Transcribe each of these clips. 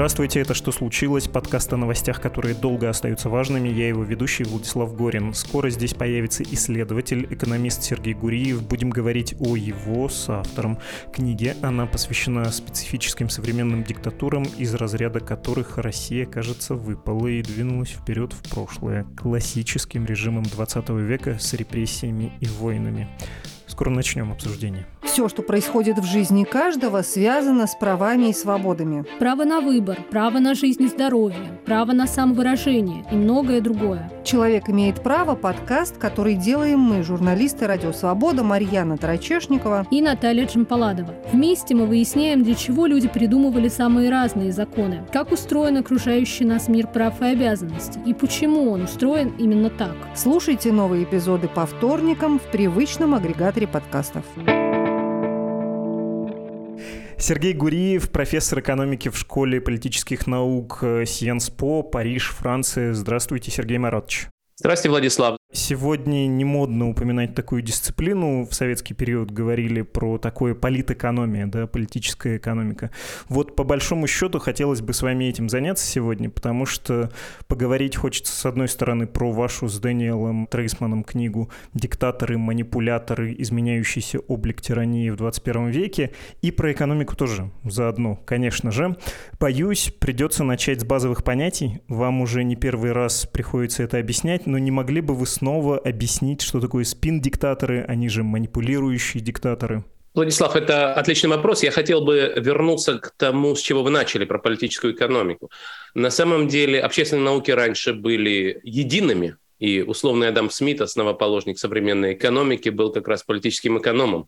Здравствуйте, это «Что случилось?» Подкаст о новостях, которые долго остаются важными. Я его ведущий Владислав Горин. Скоро здесь появится исследователь, экономист Сергей Гуриев. Будем говорить о его соавтором книге. Она посвящена специфическим современным диктатурам, из разряда которых Россия, кажется, выпала и двинулась вперед в прошлое. Классическим режимом 20 века с репрессиями и войнами. Скоро начнем обсуждение. Все, что происходит в жизни каждого, связано с правами и свободами. Право на выбор, право на жизнь и здоровье, право на самовыражение и многое другое. «Человек имеет право» – подкаст, который делаем мы, журналисты «Радио Свобода» Марьяна Тарачешникова и Наталья Джампаладова. Вместе мы выясняем, для чего люди придумывали самые разные законы, как устроен окружающий нас мир прав и обязанностей, и почему он устроен именно так. Слушайте новые эпизоды по вторникам в привычном агрегаторе подкастов. Сергей Гуриев, профессор экономики в Школе политических наук э, Сиенспо, Париж, Франция. Здравствуйте, Сергей Маратович. Здравствуйте, Владислав. Сегодня не модно упоминать такую дисциплину. В советский период говорили про такое политэкономия, да, политическая экономика. Вот по большому счету хотелось бы с вами этим заняться сегодня, потому что поговорить хочется, с одной стороны, про вашу с Дэниелом Трейсманом книгу «Диктаторы, манипуляторы, изменяющийся облик тирании в 21 веке», и про экономику тоже заодно, конечно же. Боюсь, придется начать с базовых понятий. Вам уже не первый раз приходится это объяснять, но не могли бы вы снова объяснить, что такое спин-диктаторы, они же манипулирующие диктаторы? Владислав, это отличный вопрос. Я хотел бы вернуться к тому, с чего вы начали, про политическую экономику. На самом деле общественные науки раньше были едиными, и условный Адам Смит, основоположник современной экономики, был как раз политическим экономом.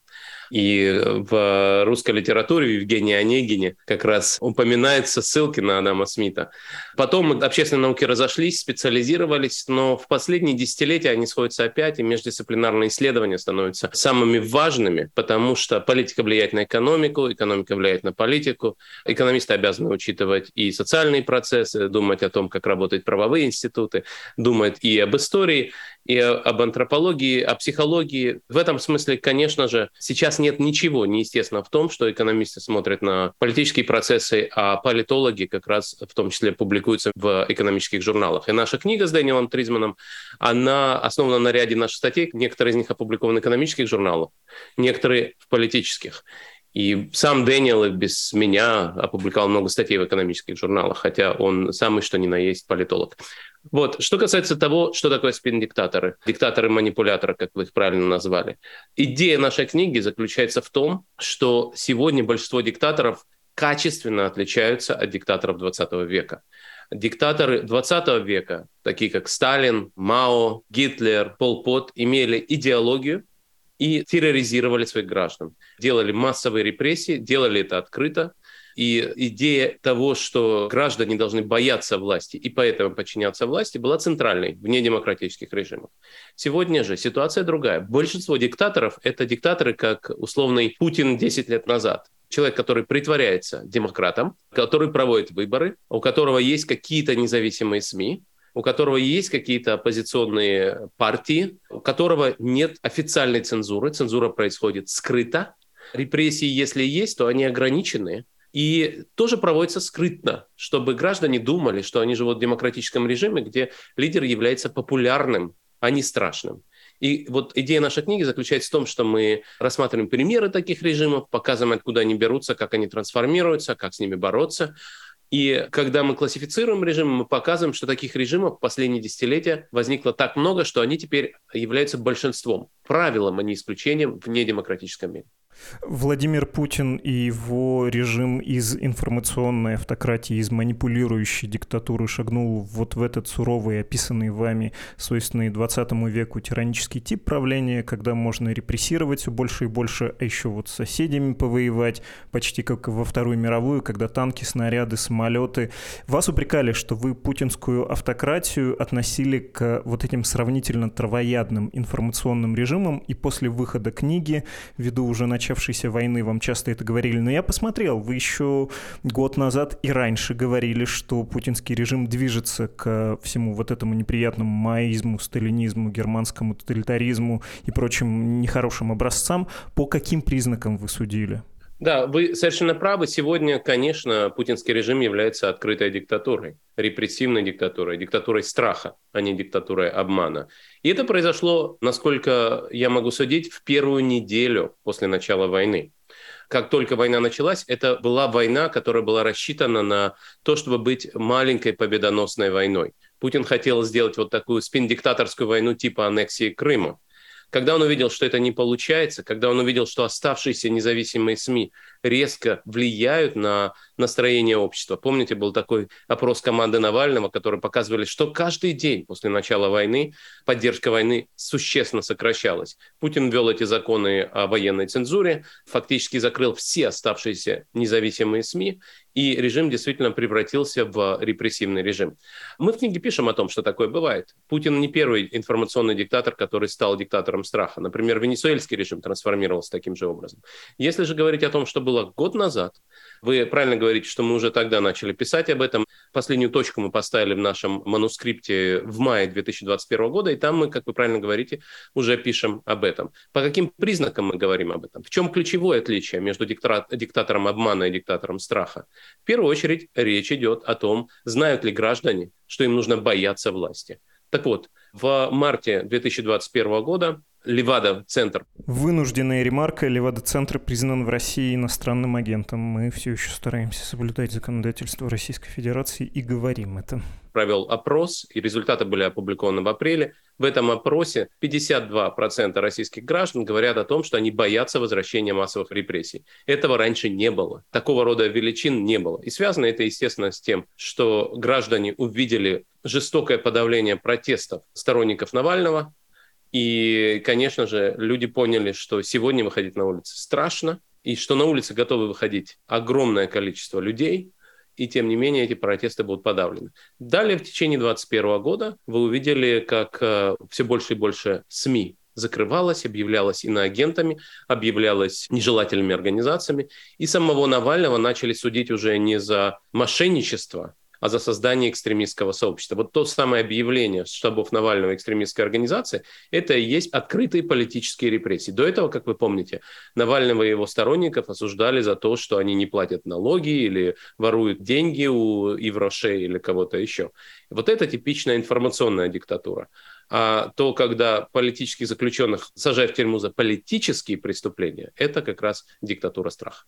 И в русской литературе в Евгении Онегине как раз упоминаются ссылки на Адама Смита. Потом общественные науки разошлись, специализировались, но в последние десятилетия они сходятся опять, и междисциплинарные исследования становятся самыми важными, потому что политика влияет на экономику, экономика влияет на политику. Экономисты обязаны учитывать и социальные процессы, думать о том, как работают правовые институты, думать и об истории и об антропологии, о психологии. В этом смысле, конечно же, сейчас нет ничего неестественного в том, что экономисты смотрят на политические процессы, а политологи как раз в том числе публикуются в экономических журналах. И наша книга с Дэниелом Тризманом, она основана на ряде наших статей. Некоторые из них опубликованы в экономических журналах, некоторые в политических. И сам Дэниел без меня опубликовал много статей в экономических журналах, хотя он самый что ни на есть политолог. Вот. Что касается того, что такое спин-диктаторы, диктаторы-манипуляторы, как вы их правильно назвали. Идея нашей книги заключается в том, что сегодня большинство диктаторов качественно отличаются от диктаторов 20 века. Диктаторы 20 века, такие как Сталин, Мао, Гитлер, Пол Пот, имели идеологию, и терроризировали своих граждан. Делали массовые репрессии, делали это открыто. И идея того, что граждане должны бояться власти и поэтому подчиняться власти, была центральной в недемократических режимах. Сегодня же ситуация другая. Большинство диктаторов – это диктаторы, как условный Путин 10 лет назад человек, который притворяется демократом, который проводит выборы, у которого есть какие-то независимые СМИ, у которого есть какие-то оппозиционные партии, у которого нет официальной цензуры, цензура происходит скрыто, репрессии, если есть, то они ограничены, и тоже проводится скрытно, чтобы граждане думали, что они живут в демократическом режиме, где лидер является популярным, а не страшным. И вот идея нашей книги заключается в том, что мы рассматриваем примеры таких режимов, показываем, откуда они берутся, как они трансформируются, как с ними бороться, и когда мы классифицируем режимы, мы показываем, что таких режимов в последние десятилетия возникло так много, что они теперь являются большинством, правилом, а не исключением в недемократическом мире. Владимир Путин и его режим из информационной автократии, из манипулирующей диктатуры шагнул вот в этот суровый, описанный вами, свойственный 20 веку тиранический тип правления, когда можно репрессировать все больше и больше, а еще вот с соседями повоевать, почти как во Вторую мировую, когда танки, снаряды, самолеты. Вас упрекали, что вы путинскую автократию относили к вот этим сравнительно травоядным информационным режимам, и после выхода книги, ввиду уже начала начавшейся войны вам часто это говорили, но я посмотрел, вы еще год назад и раньше говорили, что путинский режим движется к всему вот этому неприятному маоизму, сталинизму, германскому тоталитаризму и прочим нехорошим образцам. По каким признакам вы судили? Да, вы совершенно правы. Сегодня, конечно, путинский режим является открытой диктатурой, репрессивной диктатурой, диктатурой страха, а не диктатурой обмана. И это произошло, насколько я могу судить, в первую неделю после начала войны. Как только война началась, это была война, которая была рассчитана на то, чтобы быть маленькой победоносной войной. Путин хотел сделать вот такую спин-диктаторскую войну типа аннексии Крыма. Когда он увидел, что это не получается, когда он увидел, что оставшиеся независимые СМИ резко влияют на настроение общества. Помните, был такой опрос команды Навального, который показывали, что каждый день после начала войны поддержка войны существенно сокращалась. Путин ввел эти законы о военной цензуре, фактически закрыл все оставшиеся независимые СМИ, и режим действительно превратился в репрессивный режим. Мы в книге пишем о том, что такое бывает. Путин не первый информационный диктатор, который стал диктатором страха. Например, венесуэльский режим трансформировался таким же образом. Если же говорить о том, что было год назад, вы правильно говорите, что мы уже тогда начали писать об этом. Последнюю точку мы поставили в нашем манускрипте в мае 2021 года, и там мы, как вы правильно говорите, уже пишем об этом. По каким признакам мы говорим об этом? В чем ключевое отличие между диктатором обмана и диктатором страха? В первую очередь речь идет о том, знают ли граждане, что им нужно бояться власти. Так вот, в марте 2021 года Левада-центр. Вынужденная ремарка. Левада-центр признан в России иностранным агентом. Мы все еще стараемся соблюдать законодательство Российской Федерации и говорим это. Провел опрос, и результаты были опубликованы в апреле. В этом опросе 52% российских граждан говорят о том, что они боятся возвращения массовых репрессий. Этого раньше не было. Такого рода величин не было. И связано это, естественно, с тем, что граждане увидели жестокое подавление протестов сторонников Навального, и, конечно же, люди поняли, что сегодня выходить на улицы страшно, и что на улицы готовы выходить огромное количество людей, и тем не менее эти протесты будут подавлены. Далее, в течение 2021 года вы увидели, как э, все больше и больше СМИ закрывалось, объявлялось иноагентами, объявлялось нежелательными организациями, и самого Навального начали судить уже не за мошенничество, а за создание экстремистского сообщества. Вот то самое объявление штабов Навального экстремистской организации, это и есть открытые политические репрессии. До этого, как вы помните, Навального и его сторонников осуждали за то, что они не платят налоги или воруют деньги у Ивроше или кого-то еще. Вот это типичная информационная диктатура. А то, когда политических заключенных сажают в тюрьму за политические преступления, это как раз диктатура страха.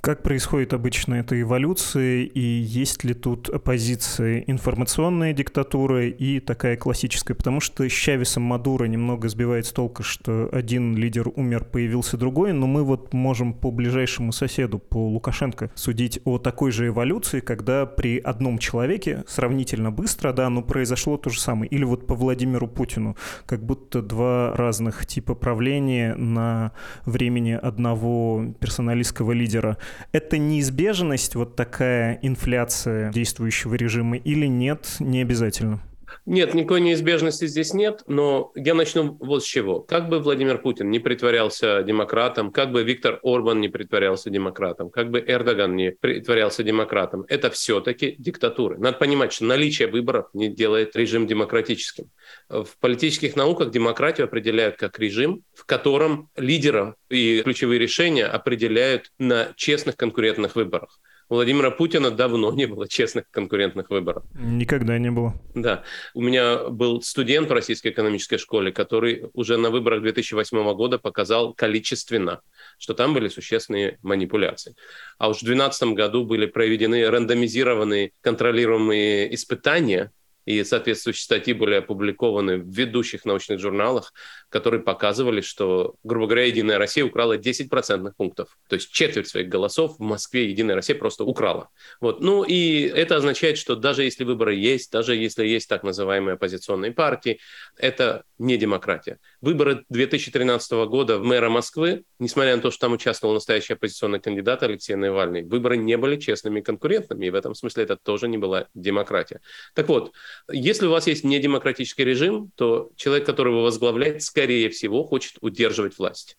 Как происходит обычно эта эволюция, и есть ли тут оппозиция информационная диктатура и такая классическая? Потому что с Чавесом Мадуро немного сбивает с толка, что один лидер умер, появился другой, но мы вот можем по ближайшему соседу, по Лукашенко, судить о такой же эволюции, когда при одном человеке сравнительно быстро, да, но произошло то же самое. Или вот по Владимиру Путину, как будто два разных типа правления на времени одного персоналистского лидера лидера. Это неизбежность, вот такая инфляция действующего режима или нет, не обязательно? Нет, никакой неизбежности здесь нет, но я начну вот с чего. Как бы Владимир Путин не притворялся демократом, как бы Виктор Орбан не притворялся демократом, как бы Эрдоган не притворялся демократом, это все-таки диктатуры. Надо понимать, что наличие выборов не делает режим демократическим. В политических науках демократию определяют как режим, в котором лидеров и ключевые решения определяют на честных конкурентных выборах. Владимира Путина давно не было честных конкурентных выборов. Никогда не было. Да. У меня был студент в Российской экономической школе, который уже на выборах 2008 года показал количественно, что там были существенные манипуляции. А уж в 2012 году были проведены рандомизированные контролируемые испытания И соответствующие статьи были опубликованы в ведущих научных журналах, которые показывали, что, грубо говоря, Единая Россия украла 10 процентных пунктов. То есть четверть своих голосов в Москве Единая Россия просто украла. Вот. Ну и это означает, что даже если выборы есть, даже если есть так называемые оппозиционные партии, это не демократия. Выборы 2013 года в мэра Москвы, несмотря на то, что там участвовал настоящий оппозиционный кандидат Алексей Навальный, выборы не были честными и конкурентными, и в этом смысле это тоже не была демократия. Так вот, если у вас есть недемократический режим, то человек, который его возглавляет, скорее всего, хочет удерживать власть.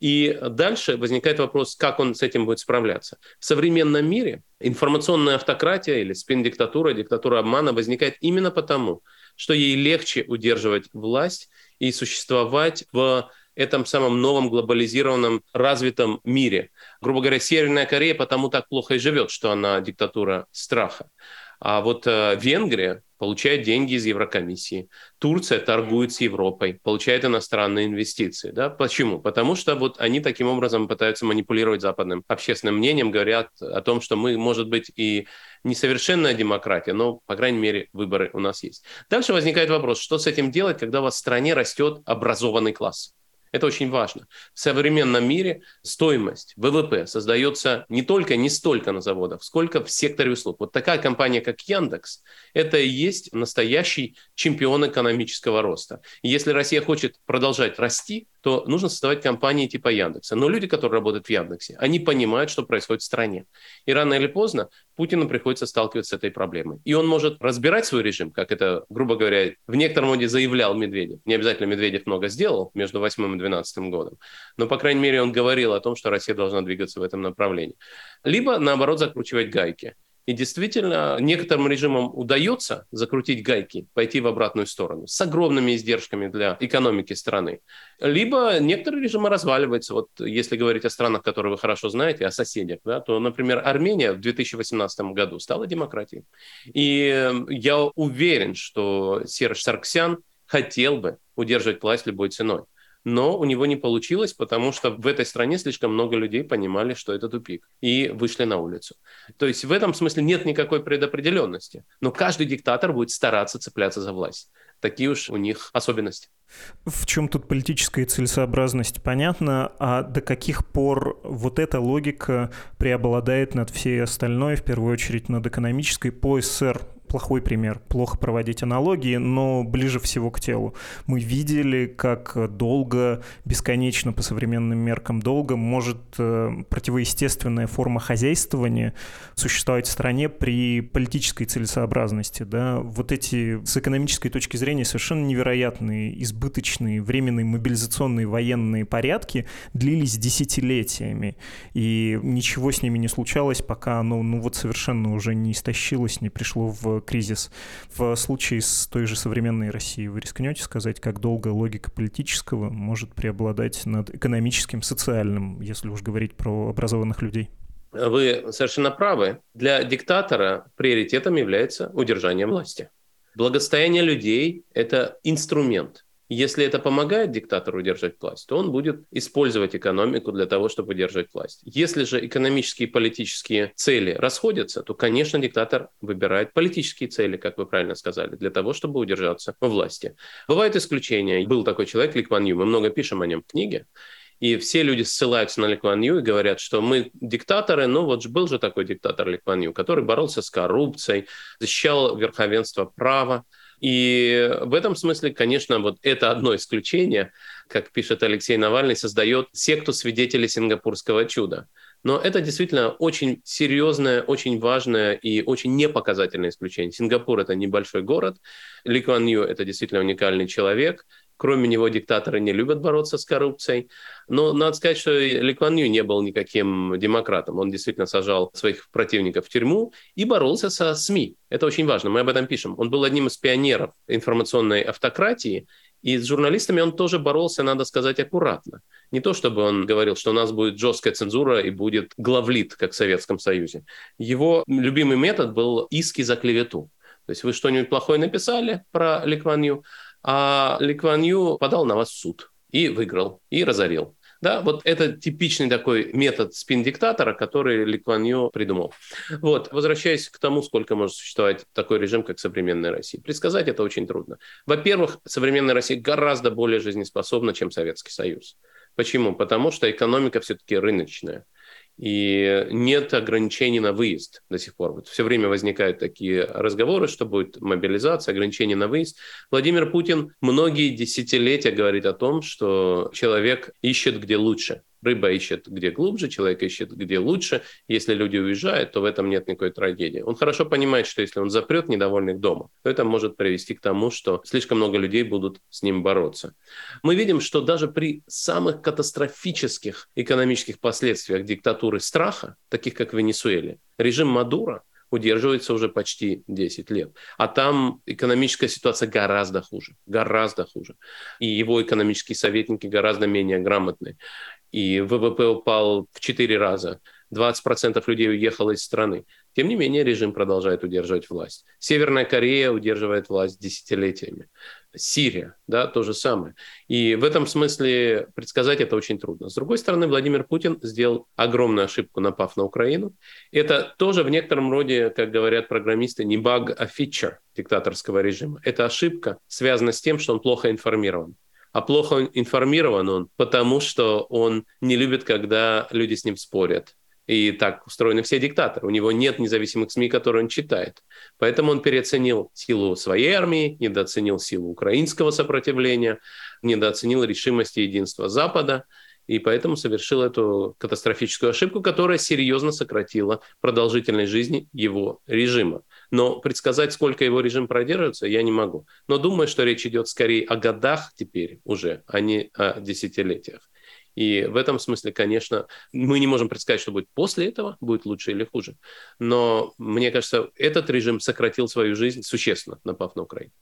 И дальше возникает вопрос, как он с этим будет справляться. В современном мире информационная автократия или спин-диктатура, диктатура обмана возникает именно потому, что ей легче удерживать власть и существовать в этом самом новом глобализированном развитом мире. Грубо говоря, Северная Корея потому так плохо и живет, что она диктатура страха. А вот э, Венгрия получает деньги из Еврокомиссии. Турция торгует с Европой, получает иностранные инвестиции. Да? Почему? Потому что вот они таким образом пытаются манипулировать западным общественным мнением, говорят о том, что мы, может быть, и несовершенная демократия, но, по крайней мере, выборы у нас есть. Дальше возникает вопрос, что с этим делать, когда у вас в стране растет образованный класс? Это очень важно. В современном мире стоимость ВВП создается не только, не столько на заводах, сколько в секторе услуг. Вот такая компания, как Яндекс, это и есть настоящий чемпион экономического роста. И если Россия хочет продолжать расти, то нужно создавать компании типа Яндекса. Но люди, которые работают в Яндексе, они понимают, что происходит в стране. И рано или поздно Путину приходится сталкиваться с этой проблемой. И он может разбирать свой режим, как это, грубо говоря, в некотором роде заявлял Медведев. Не обязательно Медведев много сделал между 8 и 12 годом. Но, по крайней мере, он говорил о том, что Россия должна двигаться в этом направлении. Либо, наоборот, закручивать гайки. И действительно, некоторым режимам удается закрутить гайки, пойти в обратную сторону с огромными издержками для экономики страны. Либо некоторые режимы разваливаются. Вот если говорить о странах, которые вы хорошо знаете, о соседях, да, то, например, Армения в 2018 году стала демократией. И я уверен, что Серж Сарксян хотел бы удерживать власть любой ценой но у него не получилось, потому что в этой стране слишком много людей понимали, что это тупик, и вышли на улицу. То есть в этом смысле нет никакой предопределенности, но каждый диктатор будет стараться цепляться за власть. Такие уж у них особенности. В чем тут политическая целесообразность, понятно, а до каких пор вот эта логика преобладает над всей остальной, в первую очередь над экономической по СССР? Плохой пример, плохо проводить аналогии, но ближе всего к телу. Мы видели, как долго, бесконечно по современным меркам долго может э, противоестественная форма хозяйствования существовать в стране при политической целесообразности. Да? Вот эти с экономической точки зрения совершенно невероятные, избыточные, временные мобилизационные военные порядки длились десятилетиями, и ничего с ними не случалось, пока оно ну, вот совершенно уже не истощилось, не пришло в кризис. В случае с той же современной Россией вы рискнете сказать, как долго логика политического может преобладать над экономическим, социальным, если уж говорить про образованных людей? Вы совершенно правы. Для диктатора приоритетом является удержание власти. Благостояние людей – это инструмент. Если это помогает диктатору удержать власть, то он будет использовать экономику для того, чтобы удержать власть. Если же экономические и политические цели расходятся, то, конечно, диктатор выбирает политические цели, как вы правильно сказали, для того, чтобы удержаться во власти. Бывают исключения. Был такой человек, Ли Кван Ю, мы много пишем о нем в книге. И все люди ссылаются на Ли Кван Ю и говорят, что мы диктаторы, ну вот был же такой диктатор Ли Кван Ю, который боролся с коррупцией, защищал верховенство права. И в этом смысле, конечно, вот это одно исключение, как пишет Алексей Навальный, создает секту свидетелей сингапурского чуда. Но это действительно очень серьезное, очень важное и очень непоказательное исключение. Сингапур – это небольшой город, Ли Куан Ю – это действительно уникальный человек, Кроме него диктаторы не любят бороться с коррупцией. Но надо сказать, что Ли Куан Ю не был никаким демократом. Он действительно сажал своих противников в тюрьму и боролся со СМИ. Это очень важно, мы об этом пишем. Он был одним из пионеров информационной автократии, и с журналистами он тоже боролся, надо сказать, аккуратно. Не то, чтобы он говорил, что у нас будет жесткая цензура и будет главлит, как в Советском Союзе. Его любимый метод был иски за клевету. То есть вы что-нибудь плохое написали про Ли Кван Ю, а Ли подал на вас в суд и выиграл, и разорил. Да, вот это типичный такой метод спин-диктатора, который Ли придумал. Вот, возвращаясь к тому, сколько может существовать такой режим, как современная Россия. Предсказать это очень трудно. Во-первых, современная Россия гораздо более жизнеспособна, чем Советский Союз. Почему? Потому что экономика все-таки рыночная и нет ограничений на выезд до сих пор. Вот все время возникают такие разговоры, что будет мобилизация, ограничения на выезд. Владимир Путин многие десятилетия говорит о том, что человек ищет где лучше. Рыба ищет где глубже, человек ищет где лучше. Если люди уезжают, то в этом нет никакой трагедии. Он хорошо понимает, что если он запрет недовольных дома, то это может привести к тому, что слишком много людей будут с ним бороться. Мы видим, что даже при самых катастрофических экономических последствиях диктатуры страха, таких как в Венесуэле, режим Мадура удерживается уже почти 10 лет. А там экономическая ситуация гораздо хуже, гораздо хуже. И его экономические советники гораздо менее грамотные и ВВП упал в 4 раза, 20% людей уехало из страны. Тем не менее, режим продолжает удерживать власть. Северная Корея удерживает власть десятилетиями. Сирия, да, то же самое. И в этом смысле предсказать это очень трудно. С другой стороны, Владимир Путин сделал огромную ошибку, напав на Украину. Это тоже в некотором роде, как говорят программисты, не баг, а фичер диктаторского режима. Это ошибка связана с тем, что он плохо информирован а плохо информирован он, потому что он не любит, когда люди с ним спорят. И так устроены все диктаторы. У него нет независимых СМИ, которые он читает. Поэтому он переоценил силу своей армии, недооценил силу украинского сопротивления, недооценил решимость и единство Запада и поэтому совершил эту катастрофическую ошибку, которая серьезно сократила продолжительность жизни его режима. Но предсказать, сколько его режим продержится, я не могу. Но думаю, что речь идет скорее о годах теперь уже, а не о десятилетиях. И в этом смысле, конечно, мы не можем предсказать, что будет после этого, будет лучше или хуже. Но мне кажется, этот режим сократил свою жизнь существенно, напав на Украину.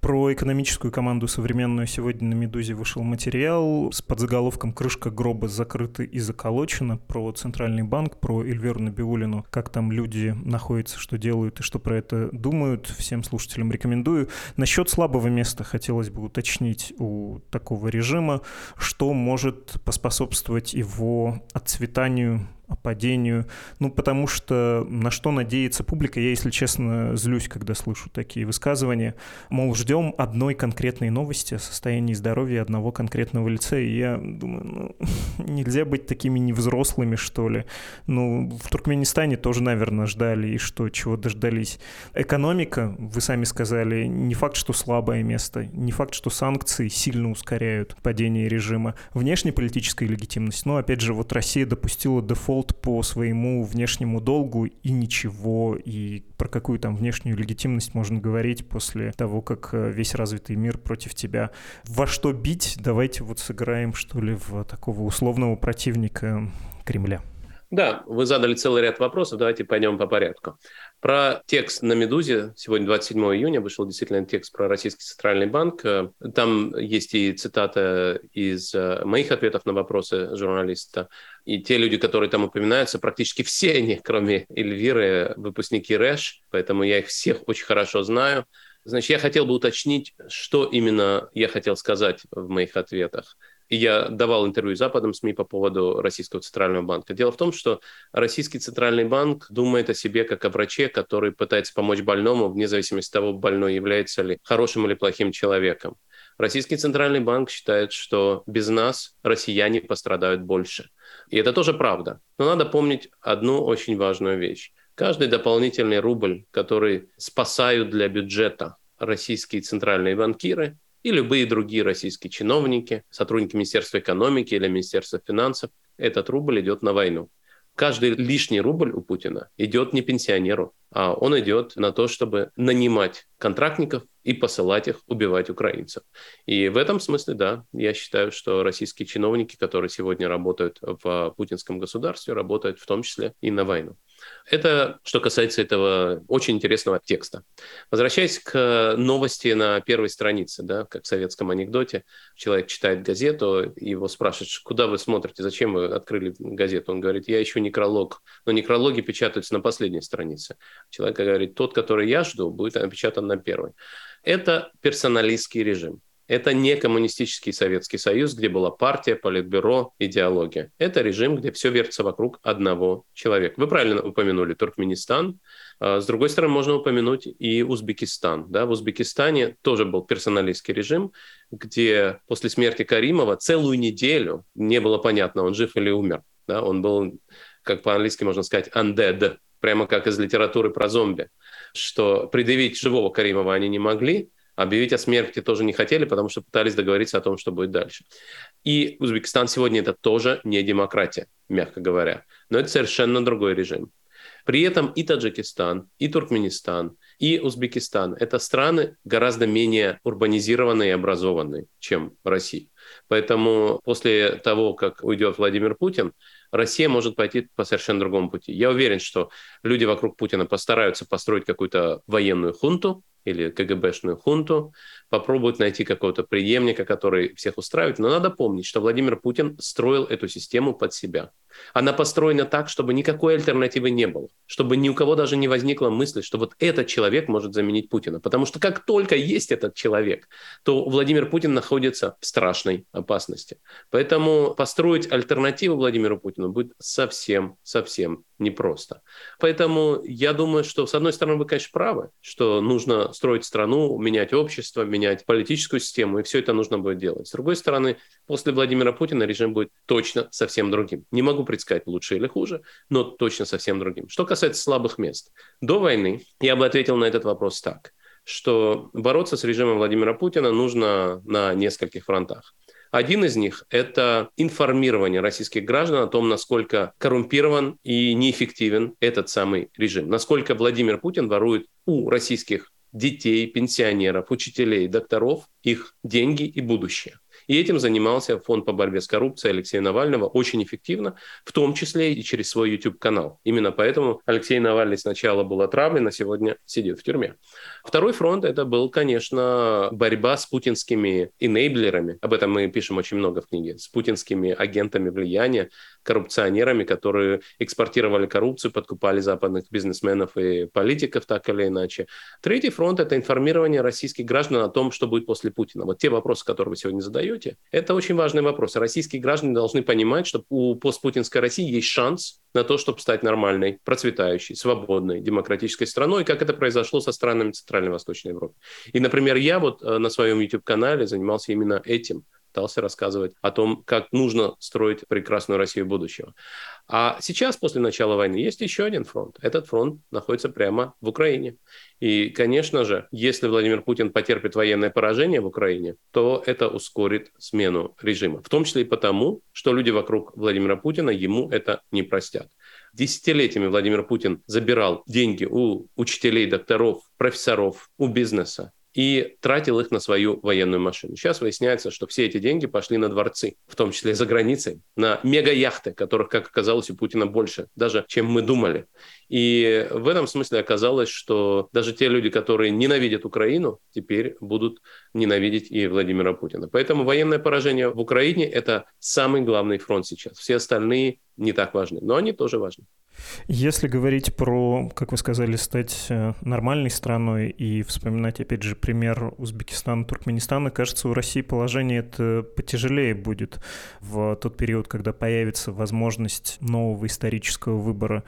Про экономическую команду современную сегодня на «Медузе» вышел материал с подзаголовком «Крышка гроба закрыта и заколочена» про Центральный банк, про Эльверу Набиулину, как там люди находятся, что делают и что про это думают. Всем слушателям рекомендую. Насчет слабого места хотелось бы уточнить у такого режима, что может поспособствовать способствовать его отцветанию падению. Ну, потому что на что надеется публика, я, если честно, злюсь, когда слышу такие высказывания. Мол, ждем одной конкретной новости о состоянии здоровья одного конкретного лица. И я думаю, ну, нельзя быть такими невзрослыми, что ли. Ну, в Туркменистане тоже, наверное, ждали, и что, чего дождались. Экономика, вы сами сказали, не факт, что слабое место, не факт, что санкции сильно ускоряют падение режима. Внешнеполитическая легитимность, ну, опять же, вот Россия допустила дефолт дефолт по своему внешнему долгу и ничего, и про какую там внешнюю легитимность можно говорить после того, как э, весь развитый мир против тебя. Во что бить? Давайте вот сыграем, что ли, в такого условного противника Кремля. Да, вы задали целый ряд вопросов, давайте пойдем по порядку. Про текст на «Медузе» сегодня 27 июня вышел действительно текст про Российский Центральный банк. Там есть и цитата из э, моих ответов на вопросы журналиста. И те люди, которые там упоминаются, практически все они, кроме Эльвиры, выпускники РЭШ, поэтому я их всех очень хорошо знаю. Значит, я хотел бы уточнить, что именно я хотел сказать в моих ответах. И я давал интервью западным СМИ по поводу Российского Центрального банка. Дело в том, что Российский Центральный банк думает о себе как о враче, который пытается помочь больному, вне зависимости от того, больной является ли хорошим или плохим человеком. Российский Центральный банк считает, что без нас россияне пострадают больше. И это тоже правда. Но надо помнить одну очень важную вещь. Каждый дополнительный рубль, который спасают для бюджета российские центральные банкиры, и любые другие российские чиновники, сотрудники Министерства экономики или Министерства финансов, этот рубль идет на войну. Каждый лишний рубль у Путина идет не пенсионеру, а он идет на то, чтобы нанимать контрактников и посылать их убивать украинцев. И в этом смысле, да, я считаю, что российские чиновники, которые сегодня работают в путинском государстве, работают в том числе и на войну. Это что касается этого очень интересного текста. Возвращаясь к новости на первой странице, да, как в советском анекдоте, человек читает газету, его спрашивают, куда вы смотрите, зачем вы открыли газету? Он говорит, я ищу некролог, но некрологи печатаются на последней странице. Человек говорит, тот, который я жду, будет напечатан на первой. Это персоналистский режим. Это не коммунистический Советский Союз, где была партия, политбюро, идеология. Это режим, где все вертится вокруг одного человека. Вы правильно упомянули Туркменистан. А, с другой стороны, можно упомянуть и Узбекистан. Да? В Узбекистане тоже был персоналистский режим, где после смерти Каримова целую неделю не было понятно, он жив или умер. Да? Он был, как по-английски можно сказать, undead, прямо как из литературы про зомби, что предъявить живого Каримова они не могли, Объявить о смерти тоже не хотели, потому что пытались договориться о том, что будет дальше. И Узбекистан сегодня это тоже не демократия, мягко говоря. Но это совершенно другой режим. При этом и Таджикистан, и Туркменистан, и Узбекистан – это страны гораздо менее урбанизированные и образованные, чем Россия. Поэтому после того, как уйдет Владимир Путин, Россия может пойти по совершенно другому пути. Я уверен, что люди вокруг Путина постараются построить какую-то военную хунту, или КГБшную хунту, попробуют найти какого-то преемника, который всех устраивает. Но надо помнить, что Владимир Путин строил эту систему под себя. Она построена так, чтобы никакой альтернативы не было, чтобы ни у кого даже не возникла мысль, что вот этот человек может заменить Путина. Потому что как только есть этот человек, то Владимир Путин находится в страшной опасности. Поэтому построить альтернативу Владимиру Путину будет совсем, совсем непросто. Поэтому я думаю, что, с одной стороны, вы, конечно, правы, что нужно строить страну, менять общество, менять политическую систему, и все это нужно будет делать. С другой стороны, после Владимира Путина режим будет точно совсем другим. Не могу предсказать, лучше или хуже, но точно совсем другим. Что касается слабых мест. До войны я бы ответил на этот вопрос так что бороться с режимом Владимира Путина нужно на нескольких фронтах. Один из них – это информирование российских граждан о том, насколько коррумпирован и неэффективен этот самый режим, насколько Владимир Путин ворует у российских детей, пенсионеров, учителей, докторов их деньги и будущее. И этим занимался фонд по борьбе с коррупцией Алексея Навального очень эффективно, в том числе и через свой YouTube-канал. Именно поэтому Алексей Навальный сначала был отравлен, а сегодня сидит в тюрьме. Второй фронт это был, конечно, борьба с путинскими инейблерами. Об этом мы пишем очень много в книге. С путинскими агентами влияния, коррупционерами, которые экспортировали коррупцию, подкупали западных бизнесменов и политиков так или иначе. Третий фронт – это информирование российских граждан о том, что будет после Путина. Вот те вопросы, которые вы сегодня задаете, сути, это очень важный вопрос. Российские граждане должны понимать, что у постпутинской России есть шанс на то, чтобы стать нормальной, процветающей, свободной, демократической страной, как это произошло со странами Центральной и Восточной Европы. И, например, я вот э, на своем YouTube-канале занимался именно этим пытался рассказывать о том, как нужно строить прекрасную Россию будущего. А сейчас, после начала войны, есть еще один фронт. Этот фронт находится прямо в Украине. И, конечно же, если Владимир Путин потерпит военное поражение в Украине, то это ускорит смену режима. В том числе и потому, что люди вокруг Владимира Путина ему это не простят. Десятилетиями Владимир Путин забирал деньги у учителей, докторов, профессоров, у бизнеса и тратил их на свою военную машину. Сейчас выясняется, что все эти деньги пошли на дворцы, в том числе за границей, на мега-яхты, которых, как оказалось, у Путина больше, даже чем мы думали. И в этом смысле оказалось, что даже те люди, которые ненавидят Украину, теперь будут ненавидеть и Владимира Путина. Поэтому военное поражение в Украине – это самый главный фронт сейчас. Все остальные не так важны, но они тоже важны. Если говорить про, как вы сказали, стать э, нормальной страной и вспоминать, опять же, пример Узбекистана, Туркменистана, кажется, у России положение это потяжелее будет в тот период, когда появится возможность нового исторического выбора.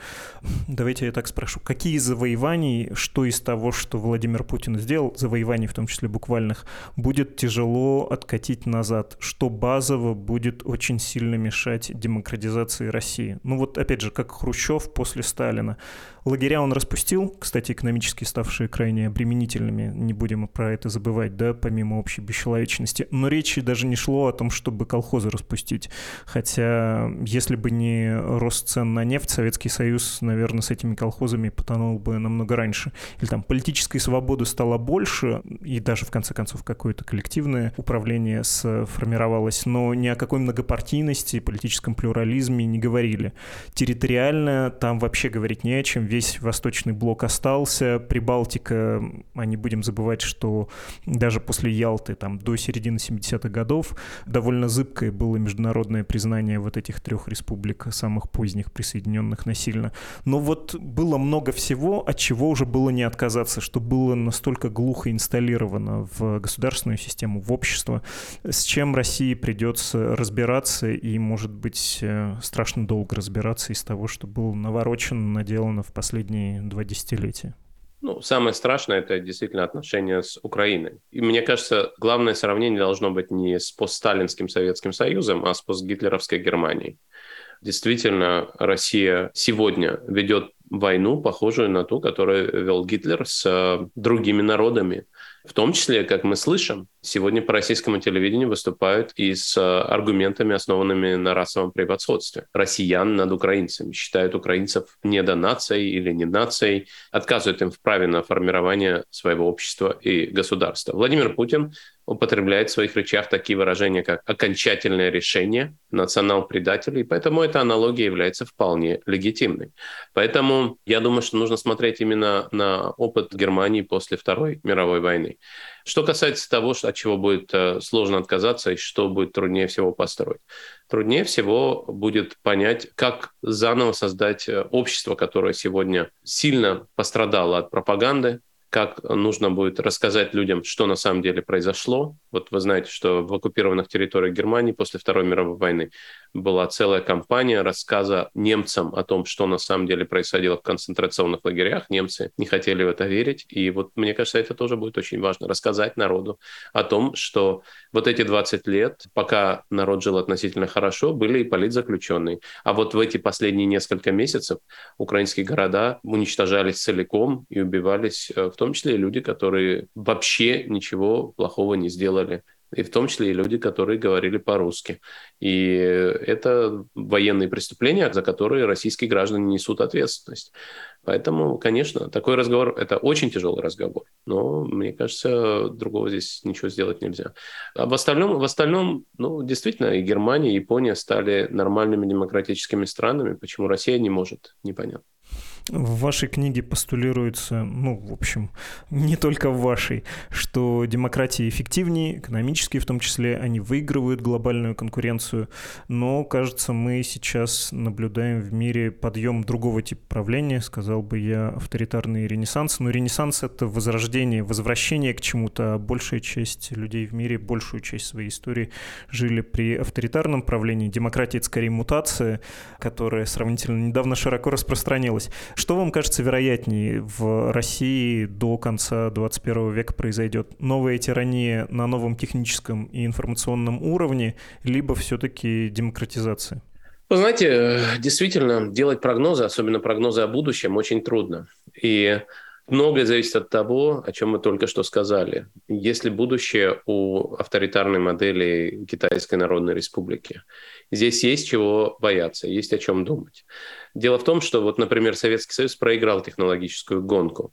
Давайте я так спрошу. Какие завоеваний, что из того, что Владимир Путин сделал, завоеваний в том числе буквальных, будет тяжело откатить назад? Что базово будет очень сильно мешать демократизации России? Ну вот, опять же, как Хрущев Хрущев после Сталина. Лагеря он распустил, кстати, экономически ставшие крайне обременительными, не будем про это забывать, да, помимо общей бесчеловечности. Но речи даже не шло о том, чтобы колхозы распустить. Хотя, если бы не рост цен на нефть, Советский Союз, наверное, с этими колхозами потонул бы намного раньше. Или там политической свободы стало больше, и даже, в конце концов, какое-то коллективное управление сформировалось, но ни о какой многопартийности, политическом плюрализме не говорили. Территориальная Там вообще говорить не о чем, весь Восточный блок остался, Прибалтика, а не будем забывать, что даже после Ялты, там, до середины 70-х годов, довольно зыбкое было международное признание вот этих трех республик, самых поздних, присоединенных насильно. Но вот было много всего, от чего уже было не отказаться, что было настолько глухо инсталлировано в государственную систему, в общество, с чем России придется разбираться и, может быть, э, страшно долго разбираться из того, что было наворочено, наделано в последние два десятилетия. Ну, самое страшное – это действительно отношения с Украиной. И мне кажется, главное сравнение должно быть не с постсталинским Советским Союзом, а с постгитлеровской Германией. Действительно, Россия сегодня ведет войну, похожую на ту, которую вел Гитлер с другими народами. В том числе, как мы слышим, сегодня по российскому телевидению выступают и с э, аргументами, основанными на расовом превосходстве. Россиян над украинцами. Считают украинцев недонацией или не нацией, отказывают им в праве на формирование своего общества и государства. Владимир Путин употребляет в своих речах такие выражения, как «окончательное решение», «национал-предателей», поэтому эта аналогия является вполне легитимной. Поэтому я думаю, что нужно смотреть именно на опыт Германии после Второй мировой войны. Что касается того, от чего будет э, сложно отказаться и что будет труднее всего построить. Труднее всего будет понять, как заново создать э, общество, которое сегодня сильно пострадало от пропаганды, как нужно будет рассказать людям, что на самом деле произошло. Вот вы знаете, что в оккупированных территориях Германии после Второй мировой войны была целая кампания рассказа немцам о том, что на самом деле происходило в концентрационных лагерях. Немцы не хотели в это верить. И вот мне кажется, это тоже будет очень важно. Рассказать народу о том, что вот эти 20 лет, пока народ жил относительно хорошо, были и политзаключенные. А вот в эти последние несколько месяцев украинские города уничтожались целиком и убивались э, в том числе люди, которые вообще ничего плохого не сделали и в том числе и люди, которые говорили по-русски. И это военные преступления, за которые российские граждане несут ответственность. Поэтому, конечно, такой разговор – это очень тяжелый разговор. Но, мне кажется, другого здесь ничего сделать нельзя. А в остальном, в остальном ну, действительно, и Германия, и Япония стали нормальными демократическими странами. Почему Россия не может, непонятно. В вашей книге постулируется, ну, в общем, не только в вашей, что демократии эффективнее, экономически в том числе, они выигрывают глобальную конкуренцию, но, кажется, мы сейчас наблюдаем в мире подъем другого типа правления, сказал бы я, авторитарный ренессанс. Но ренессанс — это возрождение, возвращение к чему-то, большая часть людей в мире, большую часть своей истории жили при авторитарном правлении. Демократия — это скорее мутация, которая сравнительно недавно широко распространилась. Что вам кажется вероятнее в России до конца 21 века произойдет? Новая тирания на новом техническом и информационном уровне, либо все-таки демократизация? Вы знаете, действительно, делать прогнозы, особенно прогнозы о будущем, очень трудно. И Многое зависит от того, о чем мы только что сказали. Если будущее у авторитарной модели Китайской Народной Республики, здесь есть чего бояться, есть о чем думать. Дело в том, что вот, например, Советский Союз проиграл технологическую гонку.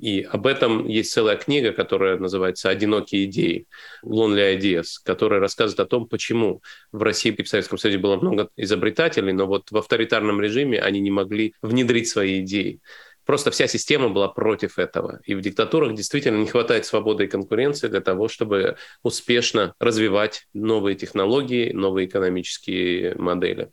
И об этом есть целая книга, которая называется «Одинокие идеи» Lonely Ideas, которая рассказывает о том, почему в России и в Советском Союзе было много изобретателей, но вот в авторитарном режиме они не могли внедрить свои идеи. Просто вся система была против этого. И в диктатурах действительно не хватает свободы и конкуренции для того, чтобы успешно развивать новые технологии, новые экономические модели.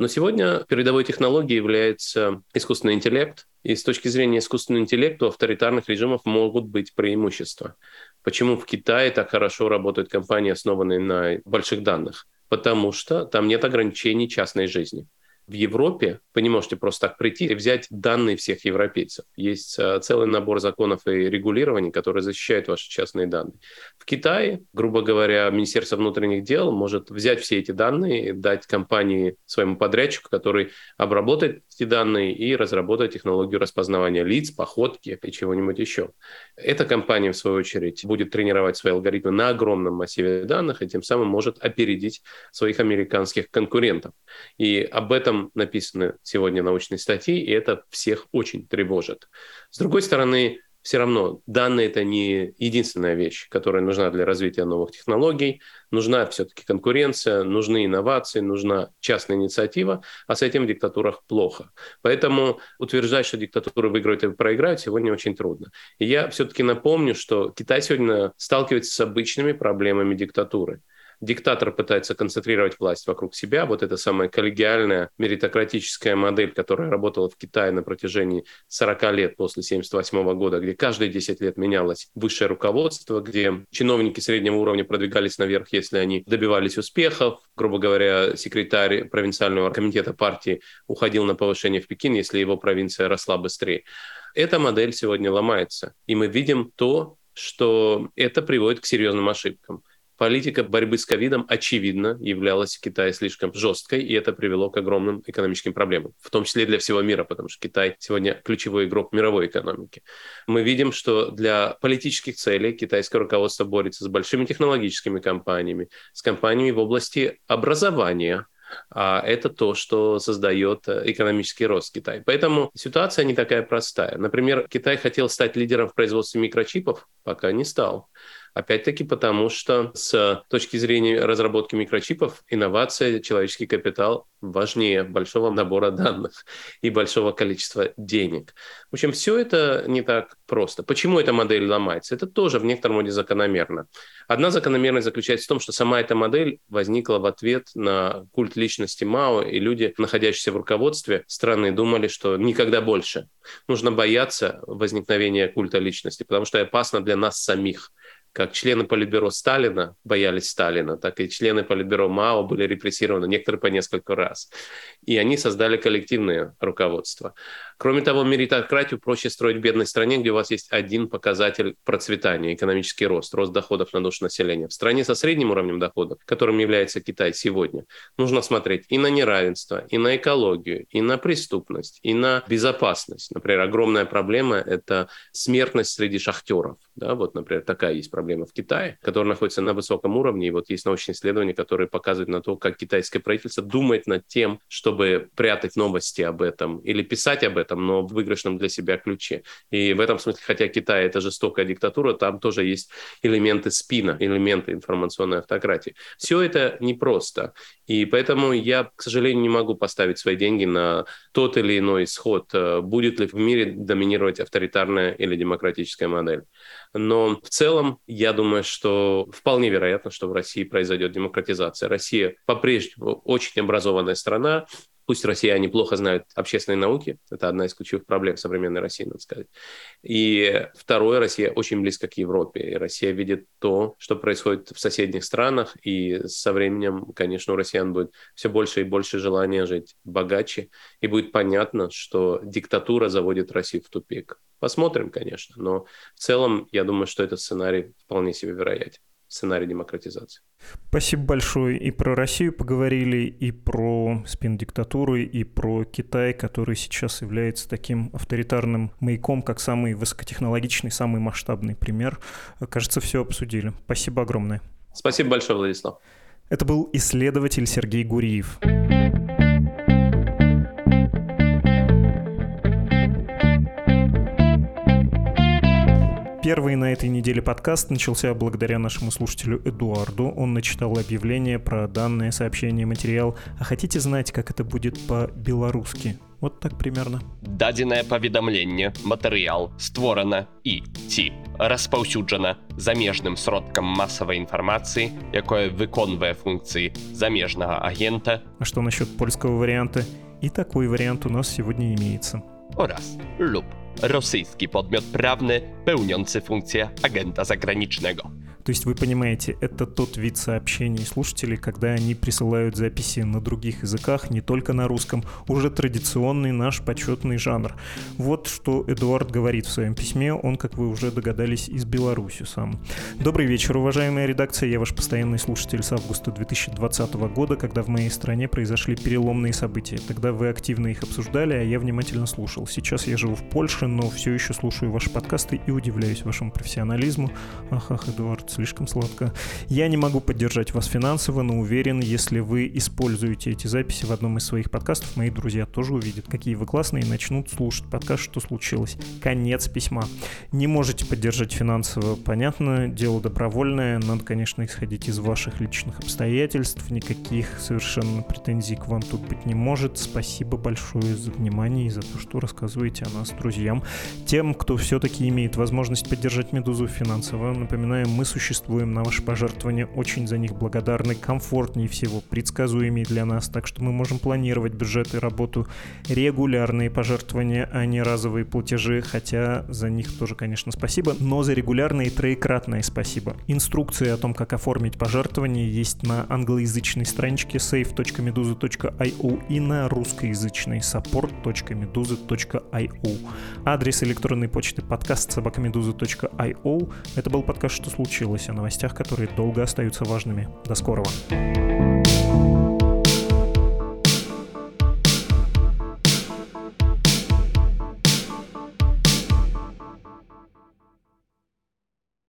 Но сегодня передовой технологией является искусственный интеллект. И с точки зрения искусственного интеллекта у авторитарных режимов могут быть преимущества. Почему в Китае так хорошо работают компании, основанные на больших данных? Потому что там нет ограничений частной жизни в Европе вы не можете просто так прийти и взять данные всех европейцев. Есть э, целый набор законов и регулирований, которые защищают ваши частные данные. В Китае, грубо говоря, Министерство внутренних дел может взять все эти данные и дать компании, своему подрядчику, который обработает эти данные и разработает технологию распознавания лиц, походки и чего-нибудь еще. Эта компания, в свою очередь, будет тренировать свои алгоритмы на огромном массиве данных и тем самым может опередить своих американских конкурентов. И об этом написаны сегодня научные статьи, и это всех очень тревожит. С другой стороны, все равно данные это не единственная вещь, которая нужна для развития новых технологий. Нужна все-таки конкуренция, нужны инновации, нужна частная инициатива, а с этим в диктатурах плохо. Поэтому утверждать, что диктатуры выиграют или проиграют, сегодня очень трудно. И я все-таки напомню, что Китай сегодня сталкивается с обычными проблемами диктатуры диктатор пытается концентрировать власть вокруг себя. Вот эта самая коллегиальная меритократическая модель, которая работала в Китае на протяжении 40 лет после 1978 года, где каждые 10 лет менялось высшее руководство, где чиновники среднего уровня продвигались наверх, если они добивались успехов. Грубо говоря, секретарь провинциального комитета партии уходил на повышение в Пекин, если его провинция росла быстрее. Эта модель сегодня ломается. И мы видим то, что это приводит к серьезным ошибкам. Политика борьбы с ковидом, очевидно, являлась в Китае слишком жесткой, и это привело к огромным экономическим проблемам, в том числе для всего мира, потому что Китай сегодня ключевой игрок мировой экономики. Мы видим, что для политических целей китайское руководство борется с большими технологическими компаниями, с компаниями в области образования, а это то, что создает экономический рост Китая. Поэтому ситуация не такая простая. Например, Китай хотел стать лидером в производстве микрочипов, пока не стал. Опять-таки потому, что с точки зрения разработки микрочипов инновация, человеческий капитал важнее большого набора данных и большого количества денег. В общем, все это не так просто. Почему эта модель ломается? Это тоже в некотором роде закономерно. Одна закономерность заключается в том, что сама эта модель возникла в ответ на культ личности Мао, и люди, находящиеся в руководстве страны, думали, что никогда больше. Нужно бояться возникновения культа личности, потому что опасно для нас самих как члены Политбюро Сталина боялись Сталина, так и члены Политбюро Мао были репрессированы, некоторые по несколько раз. И они создали коллективное руководство. Кроме того, меритократию проще строить в бедной стране, где у вас есть один показатель процветания, экономический рост, рост доходов на душу населения. В стране со средним уровнем доходов, которым является Китай сегодня, нужно смотреть и на неравенство, и на экологию, и на преступность, и на безопасность. Например, огромная проблема – это смертность среди шахтеров. Да, вот, например, такая есть проблема в Китае, которая находится на высоком уровне. И вот есть научные исследования, которые показывают на то, как китайское правительство думает над тем, чтобы прятать новости об этом или писать об этом, но в выигрышном для себя ключе. И в этом смысле, хотя Китай это жестокая диктатура, там тоже есть элементы спина, элементы информационной автократии. Все это непросто. И поэтому я, к сожалению, не могу поставить свои деньги на тот или иной исход, э, будет ли в мире доминировать авторитарная или демократическая модель. Но в целом, я думаю, что вполне вероятно, что в России произойдет демократизация. Россия по-прежнему очень образованная страна, Пусть россияне плохо знают общественные науки, это одна из ключевых проблем современной России, надо сказать. И второе, Россия очень близко к Европе, и Россия видит то, что происходит в соседних странах, и со временем, конечно, у россиян будет все больше и больше желания жить богаче, и будет понятно, что диктатура заводит Россию в тупик. Посмотрим, конечно, но в целом я думаю, что этот сценарий вполне себе вероятен сценарий демократизации. Спасибо большое. И про Россию поговорили, и про спин-диктатуру, и про Китай, который сейчас является таким авторитарным маяком, как самый высокотехнологичный, самый масштабный пример. Кажется, все обсудили. Спасибо огромное. Спасибо большое, Владислав. Это был исследователь Сергей Гуриев. Первый на этой неделе подкаст начался благодаря нашему слушателю Эдуарду. Он начитал объявление про данное сообщение материал. А хотите знать, как это будет по-белорусски? Вот так примерно. Дадзенае паведамленне, матэрыял створана і ці распаўсюджана замежным сродкам масавай інфармацыі, якое выконвае функцыі замежнага агента. А что насчет польского варианта? И такой вариант у нас сегодня имеется. Oraz lub Rosyjski podmiot prawny pełniący funkcję agenta zagranicznego. То есть вы понимаете, это тот вид сообщений слушателей, когда они присылают записи на других языках, не только на русском, уже традиционный наш почетный жанр. Вот что Эдуард говорит в своем письме, он, как вы уже догадались, из Беларуси сам. Добрый вечер, уважаемая редакция, я ваш постоянный слушатель с августа 2020 года, когда в моей стране произошли переломные события. Тогда вы активно их обсуждали, а я внимательно слушал. Сейчас я живу в Польше, но все еще слушаю ваши подкасты и удивляюсь вашему профессионализму. Ах, ах, Эдуард, слишком сладко. Я не могу поддержать вас финансово, но уверен, если вы используете эти записи в одном из своих подкастов, мои друзья тоже увидят, какие вы классные, и начнут слушать подкаст «Что случилось?». Конец письма. Не можете поддержать финансово, понятно, дело добровольное, надо, конечно, исходить из ваших личных обстоятельств, никаких совершенно претензий к вам тут быть не может. Спасибо большое за внимание и за то, что рассказываете о нас друзьям. Тем, кто все-таки имеет возможность поддержать «Медузу» финансово, напоминаем, мы существуем на ваши пожертвования, очень за них благодарны, комфортнее всего, предсказуемее для нас, так что мы можем планировать бюджет и работу, регулярные пожертвования, а не разовые платежи, хотя за них тоже, конечно, спасибо, но за регулярные троекратное спасибо. Инструкции о том, как оформить пожертвование, есть на англоязычной страничке save.meduza.io и на русскоязычной support.meduza.io. Адрес электронной почты подкаст собакамедуза.io. Это был подкаст «Что случилось?» О новостях, которые долго остаются важными. До скорого.